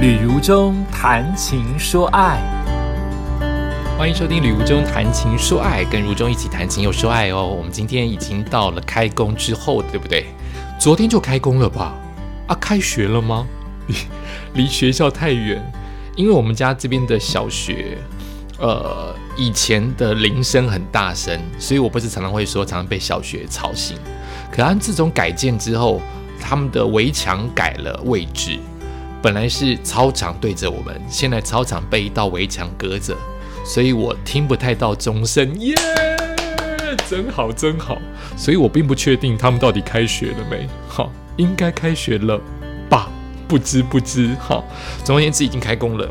旅如中谈情说爱，欢迎收听《旅如中谈情说爱》，跟如中一起谈情又说爱哦。我们今天已经到了开工之后，对不对？昨天就开工了吧？啊，开学了吗？离 离学校太远，因为我们家这边的小学，呃，以前的铃声很大声，所以我不是常常会说，常常被小学吵醒。可他们自从改建之后，他们的围墙改了位置。本来是操场对着我们，现在操场被一道围墙隔着，所以我听不太到钟声。耶，真好真好。所以我并不确定他们到底开学了没。好，应该开学了吧？不知不知。好，总而言之已经开工了。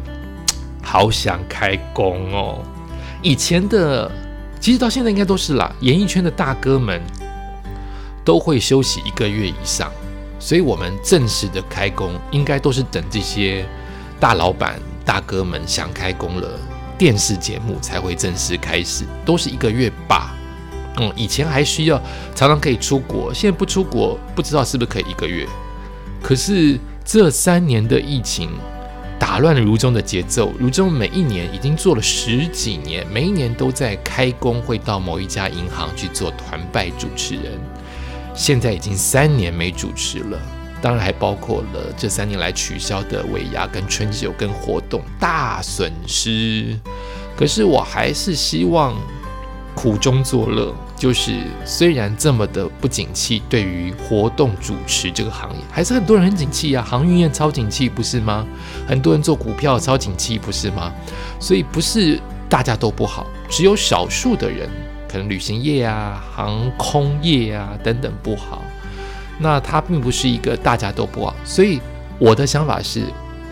好想开工哦。以前的，其实到现在应该都是啦。演艺圈的大哥们都会休息一个月以上。所以，我们正式的开工，应该都是等这些大老板、大哥们想开工了，电视节目才会正式开始，都是一个月吧。嗯，以前还需要常常可以出国，现在不出国，不知道是不是可以一个月。可是这三年的疫情打乱了如中的节奏，如中每一年已经做了十几年，每一年都在开工，会到某一家银行去做团拜主持人。现在已经三年没主持了，当然还包括了这三年来取消的尾牙、跟春酒、跟活动，大损失。可是我还是希望苦中作乐，就是虽然这么的不景气，对于活动主持这个行业，还是很多人很景气啊，航运业超景气，不是吗？很多人做股票超景气，不是吗？所以不是大家都不好，只有少数的人。可能旅行业啊、航空业啊等等不好，那它并不是一个大家都不好，所以我的想法是，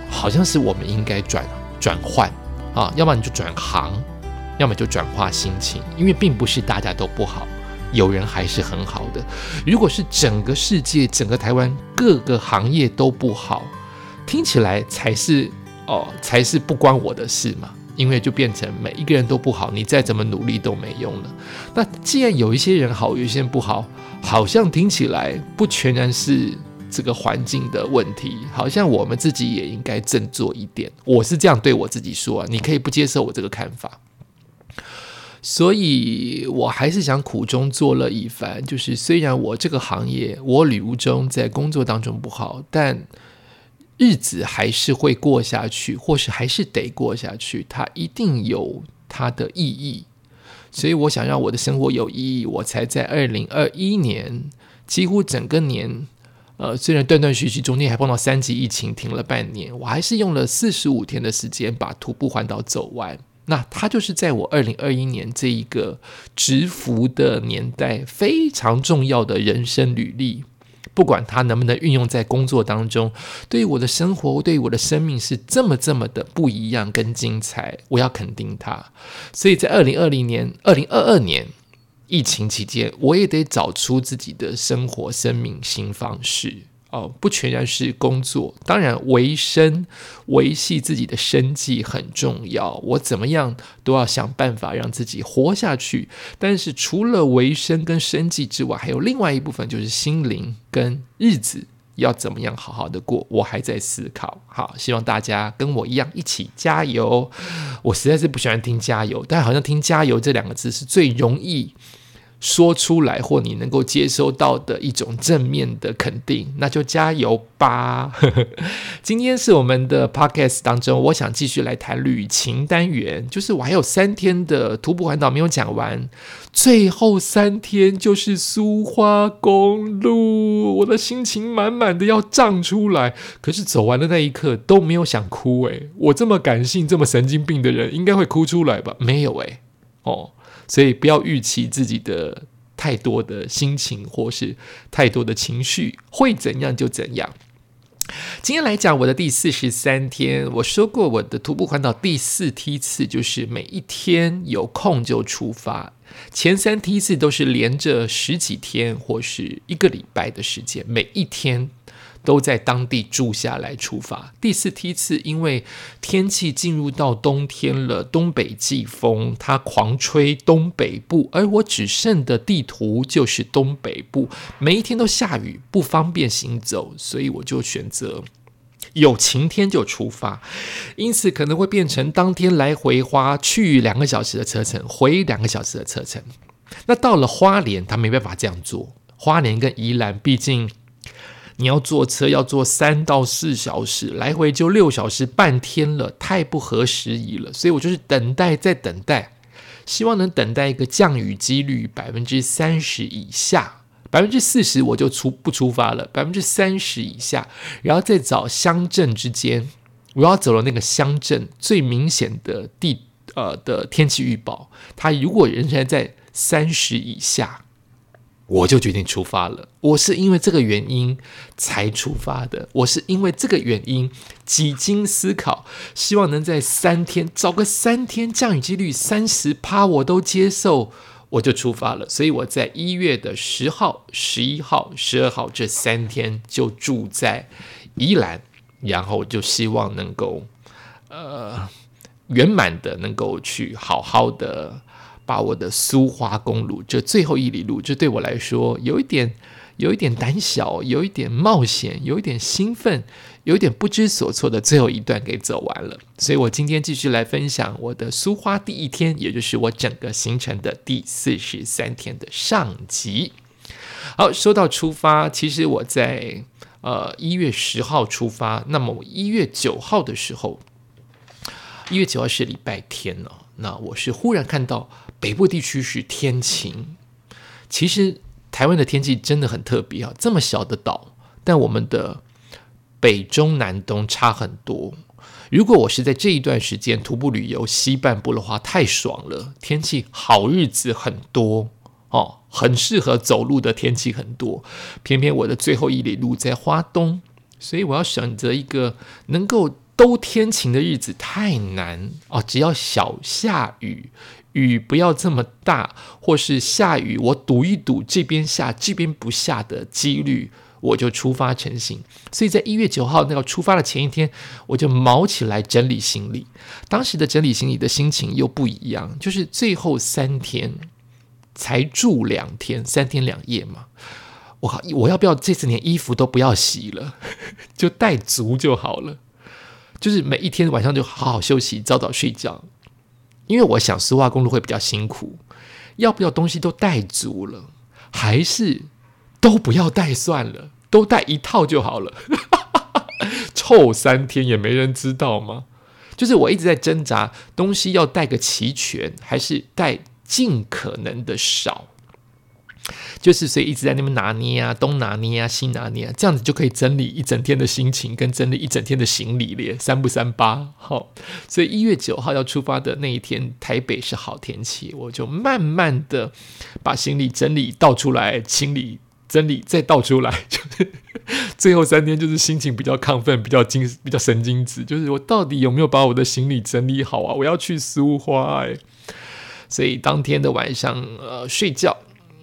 好像是我们应该转转换啊，要么你就转行，要么就转化心情，因为并不是大家都不好，有人还是很好的。如果是整个世界、整个台湾各个行业都不好，听起来才是哦，才是不关我的事嘛。因为就变成每一个人都不好，你再怎么努力都没用了。那既然有一些人好，有一些人不好，好像听起来不全然是这个环境的问题，好像我们自己也应该振作一点。我是这样对我自己说啊，你可以不接受我这个看法。所以我还是想苦中作乐一番，就是虽然我这个行业，我旅游中在工作当中不好，但。日子还是会过下去，或是还是得过下去，它一定有它的意义。所以我想让我的生活有意义，我才在二零二一年几乎整个年，呃，虽然断断续续，中间还碰到三级疫情停了半年，我还是用了四十五天的时间把徒步环岛走完。那它就是在我二零二一年这一个直服的年代非常重要的人生履历。不管它能不能运用在工作当中，对于我的生活，对于我的生命是这么这么的不一样跟精彩，我要肯定它。所以在二零二零年、二零二二年疫情期间，我也得找出自己的生活、生命新方式。哦，不全然是工作，当然维生、维系自己的生计很重要。我怎么样都要想办法让自己活下去。但是除了维生跟生计之外，还有另外一部分就是心灵跟日子要怎么样好好的过。我还在思考。好，希望大家跟我一样一起加油。我实在是不喜欢听加油，但好像听加油这两个字是最容易。说出来或你能够接收到的一种正面的肯定，那就加油吧。今天是我们的 podcast 当中，我想继续来谈旅行单元，就是我还有三天的徒步环岛没有讲完，最后三天就是苏花公路，我的心情满满的要涨出来，可是走完的那一刻都没有想哭诶，我这么感性、这么神经病的人，应该会哭出来吧？没有诶。哦。所以不要预期自己的太多的心情，或是太多的情绪会怎样就怎样。今天来讲我的第四十三天，我说过我的徒步环岛第四梯次就是每一天有空就出发，前三梯次都是连着十几天或是一个礼拜的时间，每一天。都在当地住下来出发。第四梯次，因为天气进入到冬天了，东北季风它狂吹东北部，而我只剩的地图就是东北部，每一天都下雨，不方便行走，所以我就选择有晴天就出发，因此可能会变成当天来回花去两个小时的车程，回两个小时的车程。那到了花莲，他没办法这样做。花莲跟宜兰，毕竟你要坐车要坐三到四小时，来回就六小时，半天了，太不合时宜了。所以我就是等待，再等待，希望能等待一个降雨几率百分之三十以下，百分之四十我就出不出发了，百分之三十以下，然后再找乡镇之间，我要走了那个乡镇最明显的地呃的天气预报，它如果仍然在三十以下。我就决定出发了。我是因为这个原因才出发的。我是因为这个原因几经思考，希望能在三天找个三天降雨几率三十趴我都接受，我就出发了。所以我在一月的十号、十一号、十二号这三天就住在宜兰，然后就希望能够呃圆满的能够去好好的。把我的苏花公路这最后一里路，这对我来说有一点，有一点胆小，有一点冒险，有一点兴奋，有一点不知所措的最后一段给走完了。所以我今天继续来分享我的苏花第一天，也就是我整个行程的第四十三天的上集。好，说到出发，其实我在呃一月十号出发，那么我一月九号的时候，一月九号是礼拜天呢，那我是忽然看到。北部地区是天晴，其实台湾的天气真的很特别啊！这么小的岛，但我们的北中南东差很多。如果我是在这一段时间徒步旅游西半部的话，太爽了，天气好日子很多哦，很适合走路的天气很多。偏偏我的最后一里路在花东，所以我要选择一个能够都天晴的日子太难哦，只要小下雨。雨不要这么大，或是下雨，我赌一赌这边下这边不下的几率，我就出发成行。所以在一月九号那个出发的前一天，我就毛起来整理行李。当时的整理行李的心情又不一样，就是最后三天才住两天，三天两夜嘛。我靠，我要不要这次连衣服都不要洗了，就带足就好了？就是每一天晚上就好好休息，早早睡觉。因为我想丝化公路会比较辛苦，要不要东西都带足了，还是都不要带算了，都带一套就好了。臭三天也没人知道吗？就是我一直在挣扎，东西要带个齐全，还是带尽可能的少。就是所以一直在那边拿捏啊，东拿捏啊，西拿捏啊，这样子就可以整理一整天的心情，跟整理一整天的行李咧，三不三八。好，所以一月九号要出发的那一天，台北是好天气，我就慢慢的把行李整理倒出来，清理整理再倒出来，就是最后三天就是心情比较亢奋，比较精，比较神经质，就是我到底有没有把我的行李整理好啊？我要去苏花哎，所以当天的晚上呃睡觉。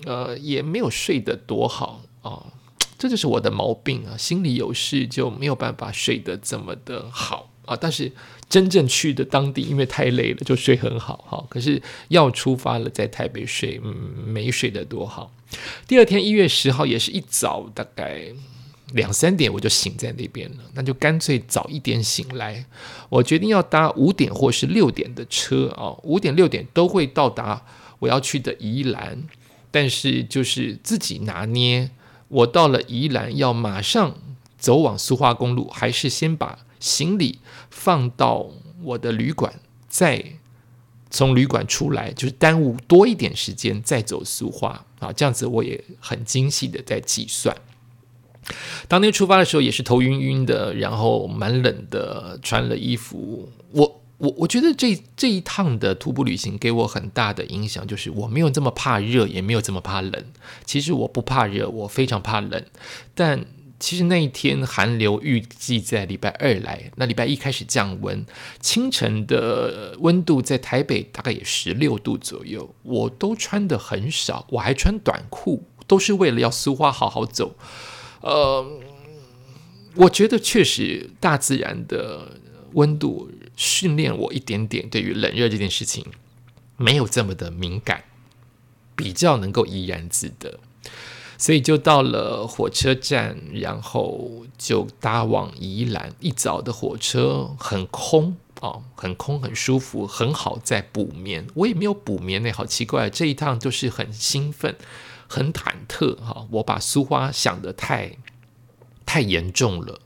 呃，也没有睡得多好啊，这就是我的毛病啊，心里有事就没有办法睡得这么的好啊。但是真正去的当地，因为太累了，就睡很好哈。可是要出发了，在台北睡，嗯，没睡得多好。第二天一月十号也是一早，大概两三点我就醒在那边了，那就干脆早一点醒来。我决定要搭五点或是六点的车啊，五点六点都会到达我要去的宜兰。但是就是自己拿捏，我到了宜兰要马上走往苏花公路，还是先把行李放到我的旅馆，再从旅馆出来，就是耽误多一点时间再走苏花啊？这样子我也很精细的在计算。当天出发的时候也是头晕晕的，然后蛮冷的，穿了衣服我。我我觉得这这一趟的徒步旅行给我很大的影响，就是我没有这么怕热，也没有这么怕冷。其实我不怕热，我非常怕冷。但其实那一天寒流预计在礼拜二来，那礼拜一开始降温，清晨的温度在台北大概也十六度左右，我都穿的很少，我还穿短裤，都是为了要苏花好好走。呃，我觉得确实大自然的温度。训练我一点点，对于冷热这件事情没有这么的敏感，比较能够怡然自得。所以就到了火车站，然后就搭往宜兰。一早的火车很空哦，很空，很舒服，很好在补眠。我也没有补眠呢，好奇怪。这一趟就是很兴奋，很忐忑哈。我把苏花想的太太严重了。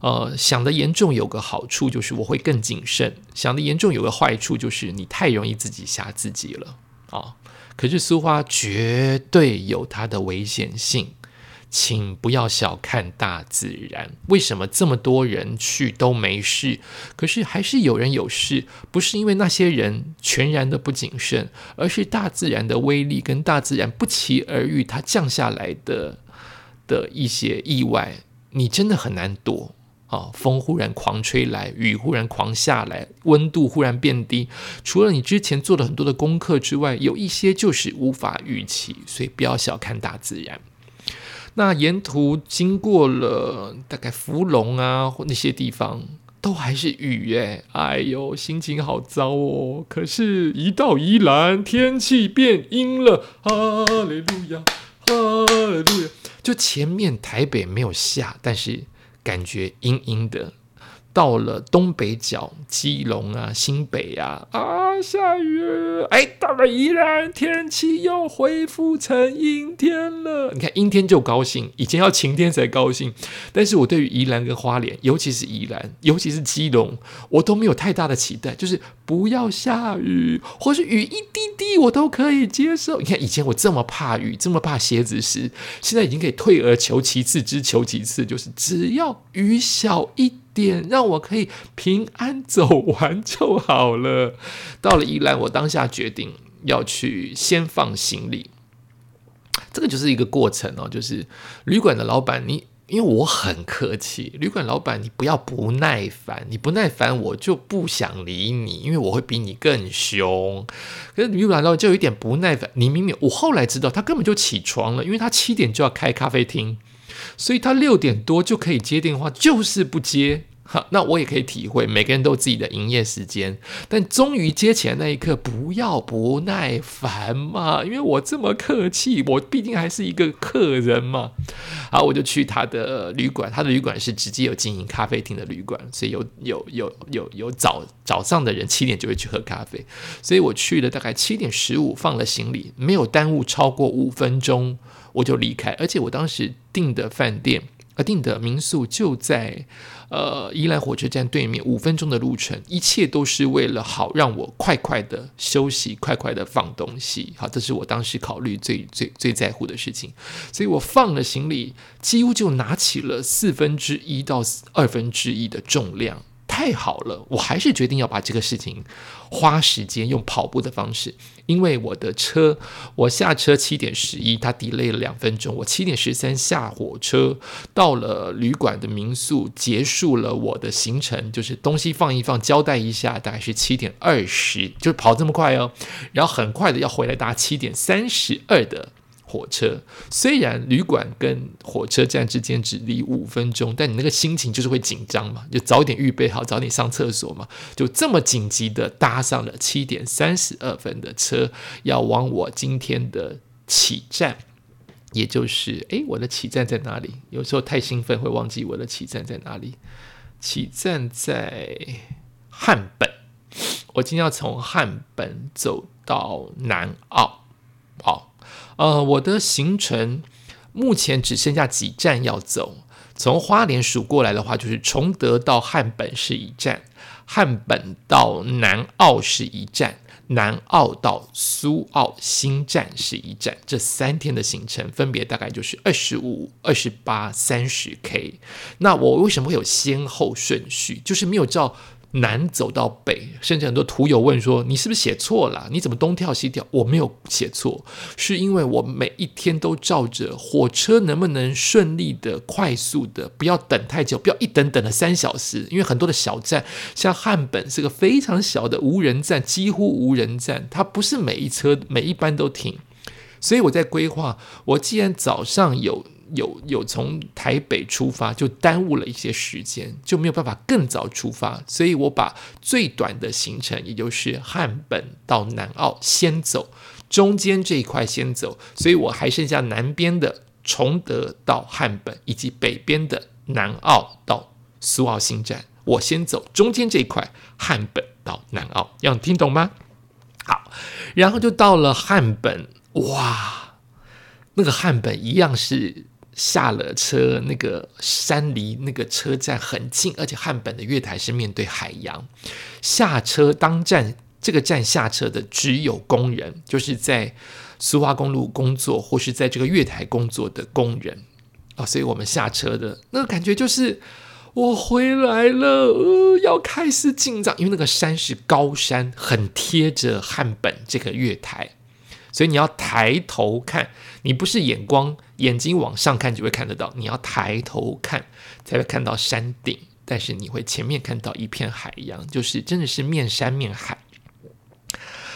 呃，想的严重有个好处就是我会更谨慎；想的严重有个坏处就是你太容易自己吓自己了啊。可是苏花绝对有它的危险性，请不要小看大自然。为什么这么多人去都没事，可是还是有人有事？不是因为那些人全然的不谨慎，而是大自然的威力跟大自然不期而遇，它降下来的的一些意外，你真的很难躲。啊，风忽然狂吹来，雨忽然狂下来，温度忽然变低。除了你之前做了很多的功课之外，有一些就是无法预期，所以不要小看大自然。那沿途经过了大概福隆啊或那些地方，都还是雨耶，哎呦，心情好糟哦。可是，一到宜兰，天气变阴了，哈利路亚，哈利路亚。就前面台北没有下，但是。感觉阴阴的。到了东北角，基隆啊、新北啊，啊，下雨！哎，到了宜兰，天气又恢复成阴天了。你看，阴天就高兴，以前要晴天才高兴。但是我对于宜兰跟花莲，尤其是宜兰，尤其是基隆，我都没有太大的期待，就是不要下雨，或是雨一滴滴，我都可以接受。你看，以前我这么怕雨，这么怕鞋子湿，现在已经可以退而求其次之求其次，就是只要雨小一。点让我可以平安走完就好了。到了宜兰，我当下决定要去先放行李。这个就是一个过程哦，就是旅馆的老板，你因为我很客气，旅馆老板你不要不耐烦，你不耐烦我就不想理你，因为我会比你更凶。可是旅馆老板就有一点不耐烦，你明明我后来知道他根本就起床了，因为他七点就要开咖啡厅。所以他六点多就可以接电话，就是不接。哈，那我也可以体会，每个人都有自己的营业时间。但终于接起来那一刻，不要不耐烦嘛，因为我这么客气，我毕竟还是一个客人嘛。好，我就去他的旅馆，他的旅馆是直接有经营咖啡厅的旅馆，所以有有有有有早早上的人七点就会去喝咖啡。所以我去了大概七点十五，放了行李，没有耽误超过五分钟。我就离开，而且我当时订的饭店，呃，订的民宿就在呃宜兰火车站对面，五分钟的路程，一切都是为了好让我快快的休息，快快的放东西。好，这是我当时考虑最最最在乎的事情，所以我放了行李，几乎就拿起了四分之一到二分之一的重量。太好了，我还是决定要把这个事情花时间用跑步的方式，因为我的车我下车七点十一，它 delay 了两分钟，我七点十三下火车到了旅馆的民宿，结束了我的行程，就是东西放一放，交代一下，大概是七点二十，就跑这么快哦，然后很快的要回来搭七点三十二的。火车虽然旅馆跟火车站之间只离五分钟，但你那个心情就是会紧张嘛，就早点预备好，早点上厕所嘛，就这么紧急的搭上了七点三十二分的车，要往我今天的起站，也就是诶，我的起站在哪里？有时候太兴奋会忘记我的起站在哪里。起站在汉本，我今天要从汉本走到南澳，好。呃，我的行程目前只剩下几站要走。从花莲数过来的话，就是崇德到汉本是一站，汉本到南澳是一站，南澳到苏澳新站是一站。这三天的行程分别大概就是二十五、二十八、三十 K。那我为什么会有先后顺序？就是没有照。南走到北，甚至很多图友问说：“你是不是写错了？你怎么东跳西跳？”我没有写错，是因为我每一天都照着火车能不能顺利的、快速的，不要等太久，不要一等等了三小时。因为很多的小站，像汉本是个非常小的无人站，几乎无人站，它不是每一车每一班都停。所以我在规划，我既然早上有。有有从台北出发，就耽误了一些时间，就没有办法更早出发，所以我把最短的行程，也就是汉本到南澳先走，中间这一块先走，所以我还剩下南边的崇德到汉本，以及北边的南澳到苏澳新站。我先走中间这一块，汉本到南澳，要听懂吗？好，然后就到了汉本，哇，那个汉本一样是下了车，那个山离那个车站很近，而且汉本的月台是面对海洋。下车当站，这个站下车的只有工人，就是在苏花公路工作或是在这个月台工作的工人啊，所以我们下车的那个感觉就是。我回来了，呃，要开始进藏，因为那个山是高山，很贴着汉本这个月台，所以你要抬头看，你不是眼光眼睛往上看就会看得到，你要抬头看才会看到山顶，但是你会前面看到一片海洋，就是真的是面山面海。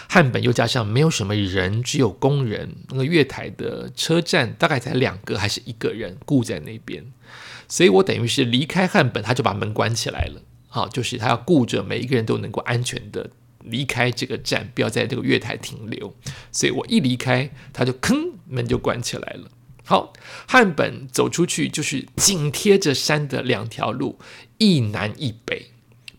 汉本又加上没有什么人，只有工人，那个月台的车站大概才两个还是一个人雇在那边。所以我等于是离开汉本，他就把门关起来了。好，就是他要顾着每一个人都能够安全的离开这个站，不要在这个月台停留。所以我一离开，他就吭门就关起来了。好，汉本走出去就是紧贴着山的两条路，一南一北。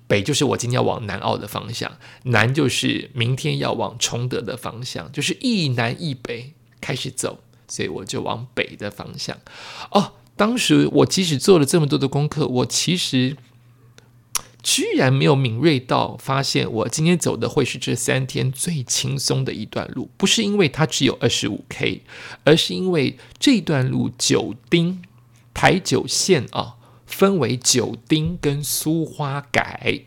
北就是我今天要往南澳的方向，南就是明天要往崇德的方向，就是一南一北开始走。所以我就往北的方向。哦。当时我即使做了这么多的功课，我其实居然没有敏锐到发现，我今天走的会是这三天最轻松的一段路。不是因为它只有二十五 K，而是因为这段路九丁台九线啊，分为九丁跟苏花改。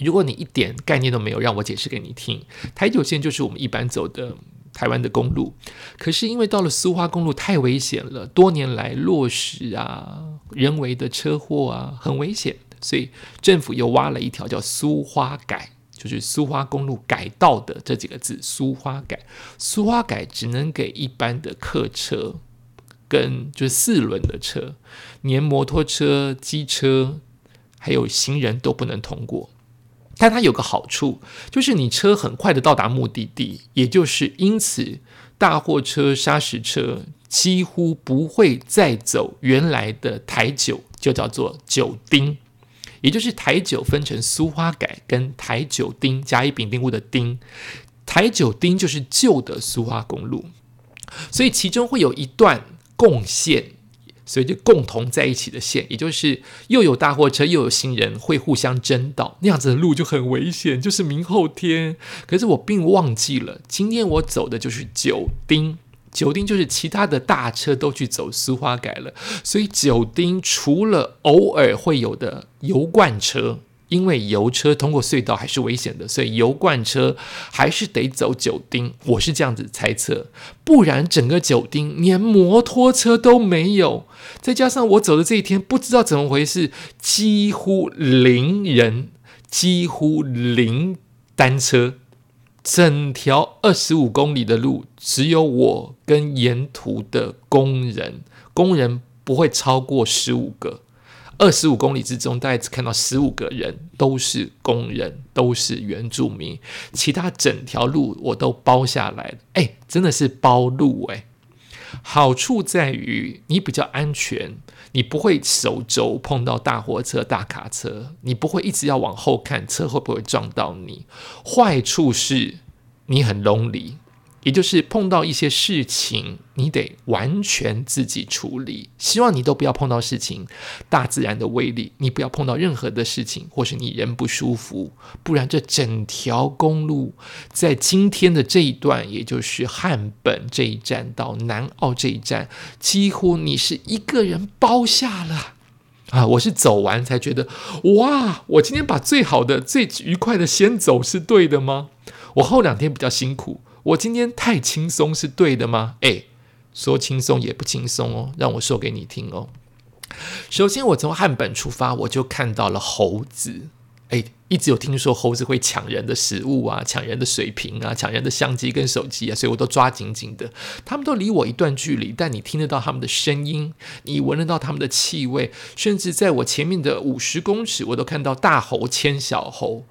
如果你一点概念都没有，让我解释给你听。台九线就是我们一般走的。台湾的公路，可是因为到了苏花公路太危险了，多年来落石啊，人为的车祸啊，很危险，所以政府又挖了一条叫苏花改，就是苏花公路改道的这几个字，苏花改，苏花改只能给一般的客车跟就是四轮的车，连摩托车、机车还有行人都不能通过。但它有个好处，就是你车很快的到达目的地，也就是因此大货车、砂石车几乎不会再走原来的台九，就叫做九丁，也就是台九分成苏花改跟台九丁甲乙丙丁戊的丁，台九丁就是旧的苏花公路，所以其中会有一段共线。所以就共同在一起的线，也就是又有大货车又有行人会互相争道，那样子的路就很危险。就是明后天，可是我并忘记了，今天我走的就是九丁，九丁就是其他的大车都去走苏花改了，所以九丁除了偶尔会有的油罐车。因为油车通过隧道还是危险的，所以油罐车还是得走九丁。我是这样子猜测，不然整个九丁连摩托车都没有。再加上我走的这一天，不知道怎么回事，几乎零人，几乎零单车，整条二十五公里的路只有我跟沿途的工人，工人不会超过十五个。二十五公里之中，大概只看到十五个人，都是工人，都是原住民。其他整条路我都包下来了，哎，真的是包路哎。好处在于你比较安全，你不会手肘碰到大货车、大卡车，你不会一直要往后看车会不会撞到你。坏处是你很 lonely。也就是碰到一些事情，你得完全自己处理。希望你都不要碰到事情，大自然的威力，你不要碰到任何的事情，或是你人不舒服，不然这整条公路在今天的这一段，也就是汉本这一站到南澳这一站，几乎你是一个人包下了啊！我是走完才觉得，哇，我今天把最好的、最愉快的先走是对的吗？我后两天比较辛苦。我今天太轻松是对的吗？哎，说轻松也不轻松哦，让我说给你听哦。首先，我从汉本出发，我就看到了猴子。哎，一直有听说猴子会抢人的食物啊，抢人的水瓶啊，抢人的相机跟手机啊，所以我都抓紧紧的。他们都离我一段距离，但你听得到他们的声音，你闻得到他们的气味，甚至在我前面的五十公尺，我都看到大猴牵小猴。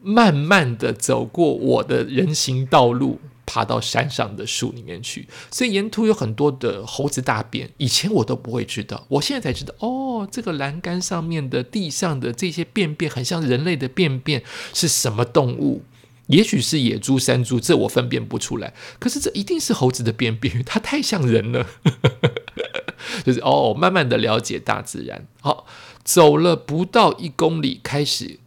慢慢的走过我的人行道路，爬到山上的树里面去。所以沿途有很多的猴子大便，以前我都不会知道，我现在才知道哦，这个栏杆上面的地上的这些便便很像人类的便便，是什么动物？也许是野猪、山猪，这我分辨不出来。可是这一定是猴子的便便，它太像人了。就是哦，慢慢的了解大自然。好，走了不到一公里，开始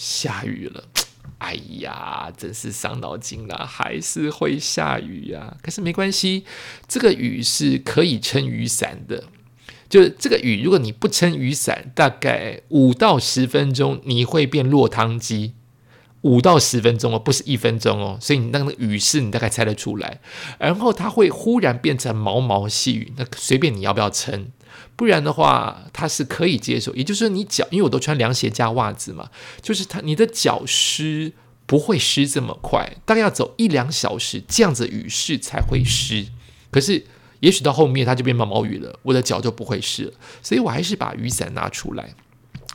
下雨了。哎呀，真是伤脑筋了，还是会下雨呀。可是没关系，这个雨是可以撑雨伞的。就是这个雨，如果你不撑雨伞，大概五到十分钟，你会变落汤鸡。五到十分钟哦，不是一分钟哦，所以你那个雨势你大概猜得出来，然后它会忽然变成毛毛细雨，那随便你要不要撑，不然的话它是可以接受，也就是说你脚，因为我都穿凉鞋加袜子嘛，就是它你的脚湿不会湿这么快，大概要走一两小时这样子雨势才会湿，可是也许到后面它就变毛毛雨了，我的脚就不会湿了，所以我还是把雨伞拿出来。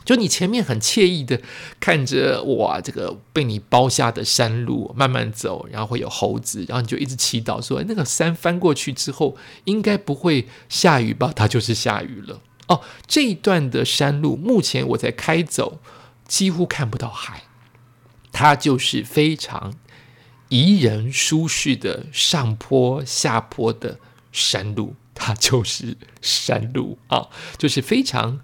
就你前面很惬意的看着哇，这个被你包下的山路慢慢走，然后会有猴子，然后你就一直祈祷说，那个山翻过去之后应该不会下雨吧？它就是下雨了哦。这一段的山路目前我在开走，几乎看不到海，它就是非常宜人舒适的上坡下坡的山路，它就是山路啊，就是非常。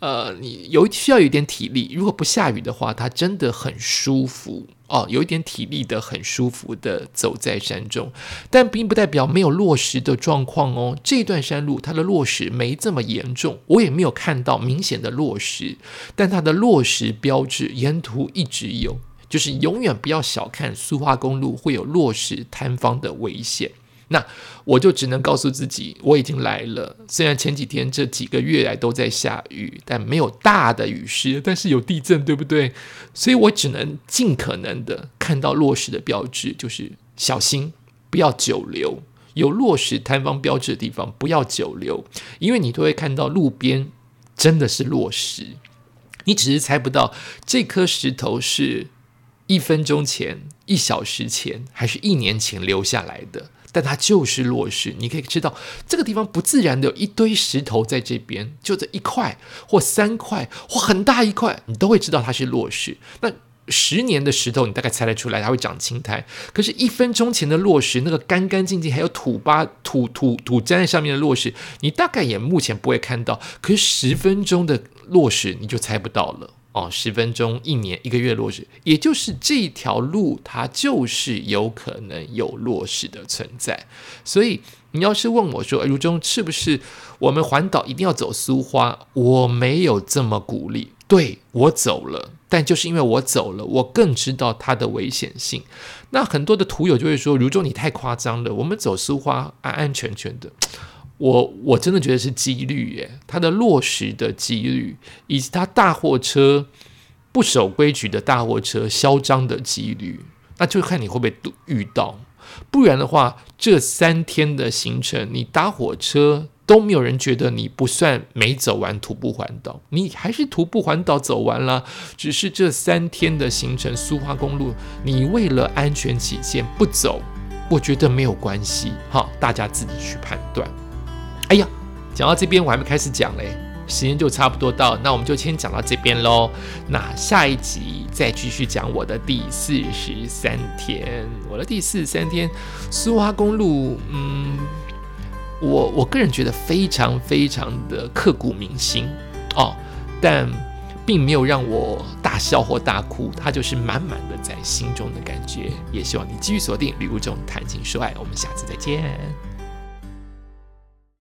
呃，你有需要有一点体力，如果不下雨的话，它真的很舒服哦。有一点体力的，很舒服的走在山中，但并不代表没有落石的状况哦。这段山路它的落石没这么严重，我也没有看到明显的落石，但它的落石标志沿途一直有，就是永远不要小看苏花公路会有落石坍方的危险。那我就只能告诉自己，我已经来了。虽然前几天这几个月来都在下雨，但没有大的雨势，但是有地震，对不对？所以我只能尽可能的看到落石的标志，就是小心不要久留。有落石摊方标志的地方不要久留，因为你都会看到路边真的是落石，你只是猜不到这颗石头是一分钟前、一小时前还是一年前留下来的。但它就是落石，你可以知道这个地方不自然的有一堆石头在这边，就这一块或三块或很大一块，你都会知道它是落石。那十年的石头，你大概猜得出来它会长青苔。可是，一分钟前的落石，那个干干净净还有土巴土土土粘在上面的落石，你大概也目前不会看到。可是十分钟的落石，你就猜不到了。哦，十分钟、一年、一个月落实，也就是这条路，它就是有可能有落实的存在。所以，你要是问我说，如中是不是我们环岛一定要走苏花？我没有这么鼓励。对我走了，但就是因为我走了，我更知道它的危险性。那很多的图友就会说，如中你太夸张了，我们走苏花安安全全的。我我真的觉得是几率耶，它的落实的几率，以及它大货车不守规矩的大货车嚣张的几率，那就看你会不会遇到。不然的话，这三天的行程，你搭火车都没有人觉得你不算没走完徒步环岛，你还是徒步环岛走完了。只是这三天的行程，苏花公路，你为了安全起见不走，我觉得没有关系。好，大家自己去判断。哎呀，讲到这边我还没开始讲嘞，时间就差不多到，那我们就先讲到这边喽。那下一集再继续讲我的第四十三天，我的第四十三天，苏花公路，嗯，我我个人觉得非常非常的刻骨铭心哦，但并没有让我大笑或大哭，它就是满满的在心中的感觉。也希望你继续锁定《旅途中谈情说爱》，我们下次再见。